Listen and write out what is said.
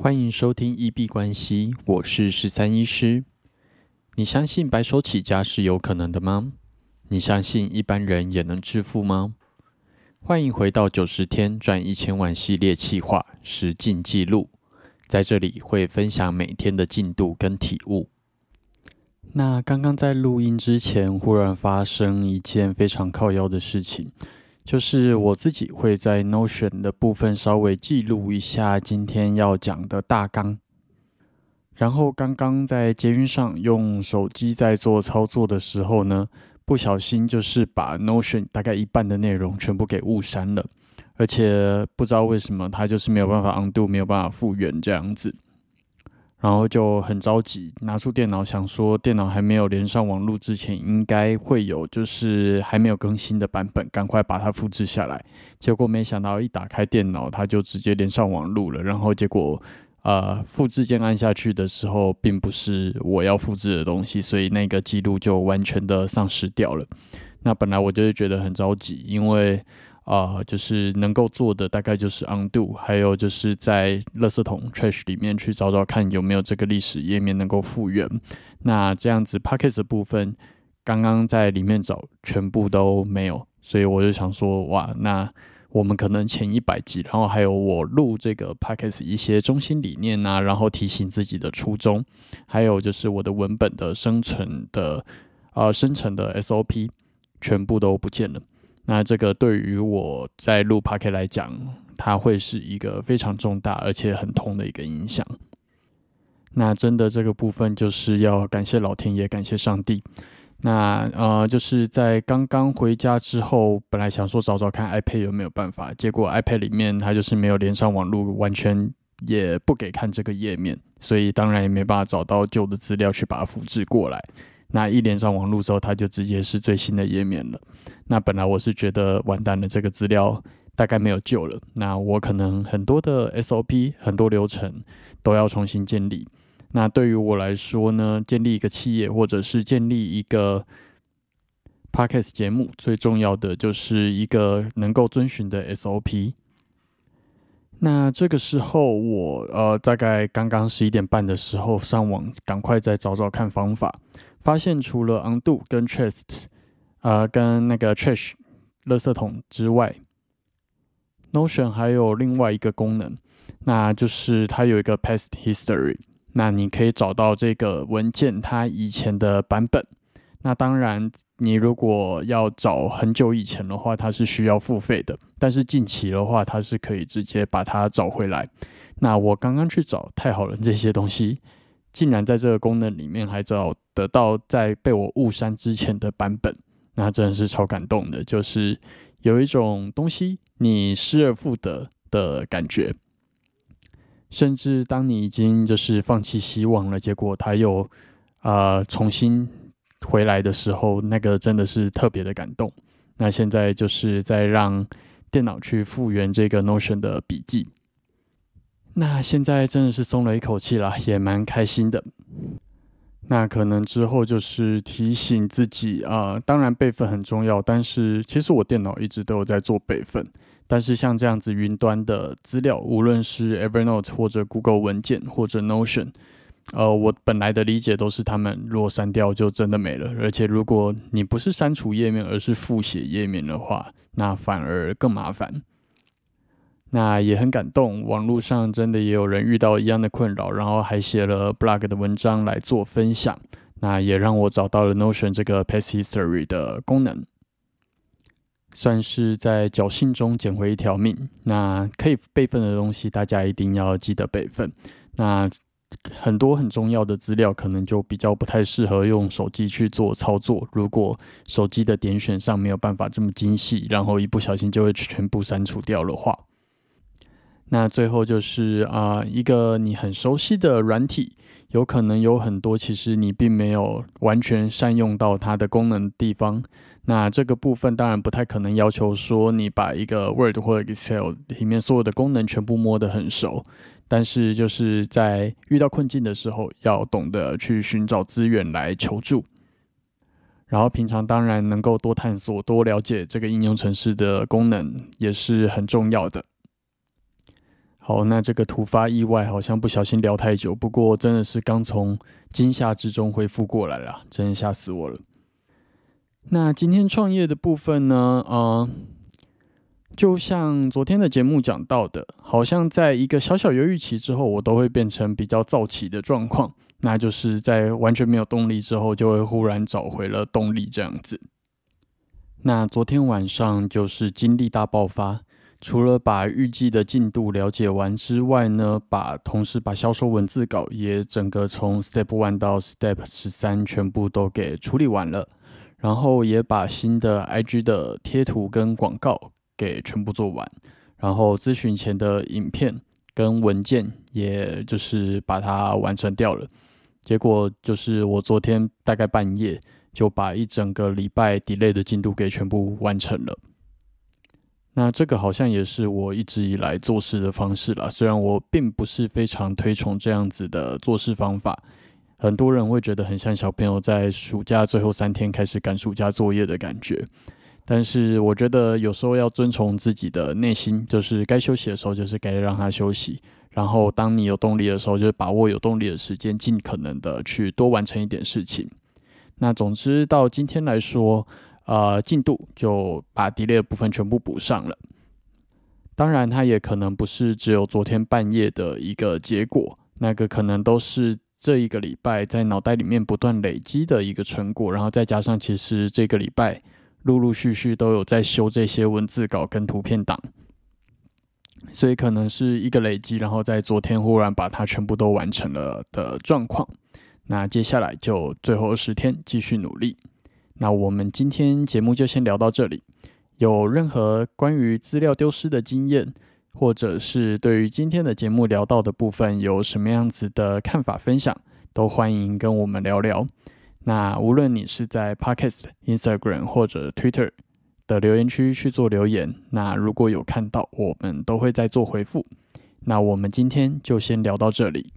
欢迎收听一币关系，我是十三医师。你相信白手起家是有可能的吗？你相信一般人也能致富吗？欢迎回到九十天赚一千万系列企划实进记录，在这里会分享每天的进度跟体悟。那刚刚在录音之前，忽然发生一件非常靠腰的事情。就是我自己会在 Notion 的部分稍微记录一下今天要讲的大纲，然后刚刚在捷运上用手机在做操作的时候呢，不小心就是把 Notion 大概一半的内容全部给误删了，而且不知道为什么它就是没有办法 undo，没有办法复原这样子。然后就很着急，拿出电脑想说，电脑还没有连上网络之前，应该会有就是还没有更新的版本，赶快把它复制下来。结果没想到一打开电脑，它就直接连上网络了。然后结果，呃，复制键按下去的时候，并不是我要复制的东西，所以那个记录就完全的丧失掉了。那本来我就是觉得很着急，因为。啊，就是能够做的大概就是 undo，还有就是在垃圾桶 trash 里面去找找看有没有这个历史页面能够复原。那这样子 p a c k e t 的部分，刚刚在里面找全部都没有，所以我就想说，哇，那我们可能前一百集，然后还有我录这个 p a c k e t 一些中心理念啊，然后提醒自己的初衷，还有就是我的文本的生存的呃生成的 SOP，全部都不见了。那这个对于我在录 p a k 来讲，它会是一个非常重大而且很痛的一个影响。那真的这个部分就是要感谢老天爷，感谢上帝。那呃，就是在刚刚回家之后，本来想说找找看 iPad 有没有办法，结果 iPad 里面它就是没有连上网络，完全也不给看这个页面，所以当然也没办法找到旧的资料去把它复制过来。那一连上网络之后，它就直接是最新的页面了。那本来我是觉得完蛋了，这个资料大概没有救了。那我可能很多的 SOP、很多流程都要重新建立。那对于我来说呢，建立一个企业或者是建立一个 Podcast 节目，最重要的就是一个能够遵循的 SOP。那这个时候，我呃大概刚刚十一点半的时候上网，赶快再找找看方法。发现除了 undo 跟 trash，呃，跟那个 trash 垃圾桶之外，Notion 还有另外一个功能，那就是它有一个 past history。那你可以找到这个文件它以前的版本。那当然，你如果要找很久以前的话，它是需要付费的。但是近期的话，它是可以直接把它找回来。那我刚刚去找，太好了，这些东西。竟然在这个功能里面还找得到在被我误删之前的版本，那真的是超感动的。就是有一种东西你失而复得的感觉，甚至当你已经就是放弃希望了，结果它又啊重新回来的时候，那个真的是特别的感动。那现在就是在让电脑去复原这个 Notion 的笔记。那现在真的是松了一口气啦，也蛮开心的。那可能之后就是提醒自己啊，当然备份很重要，但是其实我电脑一直都有在做备份。但是像这样子云端的资料，无论是 Evernote 或者 Google 文件或者 Notion，呃，我本来的理解都是他们若删掉就真的没了。而且如果你不是删除页面，而是复写页面的话，那反而更麻烦。那也很感动，网络上真的也有人遇到一样的困扰，然后还写了 blog 的文章来做分享。那也让我找到了 Notion 这个 Past History 的功能，算是在侥幸中捡回一条命。那可以备份的东西，大家一定要记得备份。那很多很重要的资料，可能就比较不太适合用手机去做操作。如果手机的点选上没有办法这么精细，然后一不小心就会全部删除掉的话。那最后就是啊，一个你很熟悉的软体，有可能有很多其实你并没有完全善用到它的功能地方。那这个部分当然不太可能要求说你把一个 Word 或者 Excel 里面所有的功能全部摸得很熟，但是就是在遇到困境的时候，要懂得去寻找资源来求助。然后平常当然能够多探索、多了解这个应用程式的功能，也是很重要的。好，那这个突发意外好像不小心聊太久，不过真的是刚从惊吓之中恢复过来了，真的吓死我了。那今天创业的部分呢？呃，就像昨天的节目讲到的，好像在一个小小犹豫期之后，我都会变成比较躁起的状况，那就是在完全没有动力之后，就会忽然找回了动力这样子。那昨天晚上就是精力大爆发。除了把预计的进度了解完之外呢，把同时把销售文字稿也整个从 Step One 到 Step 十三全部都给处理完了，然后也把新的 IG 的贴图跟广告给全部做完，然后咨询前的影片跟文件也就是把它完成掉了。结果就是我昨天大概半夜就把一整个礼拜 delay 的进度给全部完成了。那这个好像也是我一直以来做事的方式啦。虽然我并不是非常推崇这样子的做事方法，很多人会觉得很像小朋友在暑假最后三天开始赶暑假作业的感觉。但是我觉得有时候要遵从自己的内心，就是该休息的时候就是该让他休息。然后当你有动力的时候，就是把握有动力的时间，尽可能的去多完成一点事情。那总之到今天来说。呃，进度就把 delay 部分全部补上了。当然，它也可能不是只有昨天半夜的一个结果，那个可能都是这一个礼拜在脑袋里面不断累积的一个成果。然后再加上，其实这个礼拜陆陆续续都有在修这些文字稿跟图片档，所以可能是一个累积，然后在昨天忽然把它全部都完成了的状况。那接下来就最后十天继续努力。那我们今天节目就先聊到这里。有任何关于资料丢失的经验，或者是对于今天的节目聊到的部分有什么样子的看法分享，都欢迎跟我们聊聊。那无论你是在 Podcast、Instagram 或者 Twitter 的留言区去做留言，那如果有看到，我们都会再做回复。那我们今天就先聊到这里。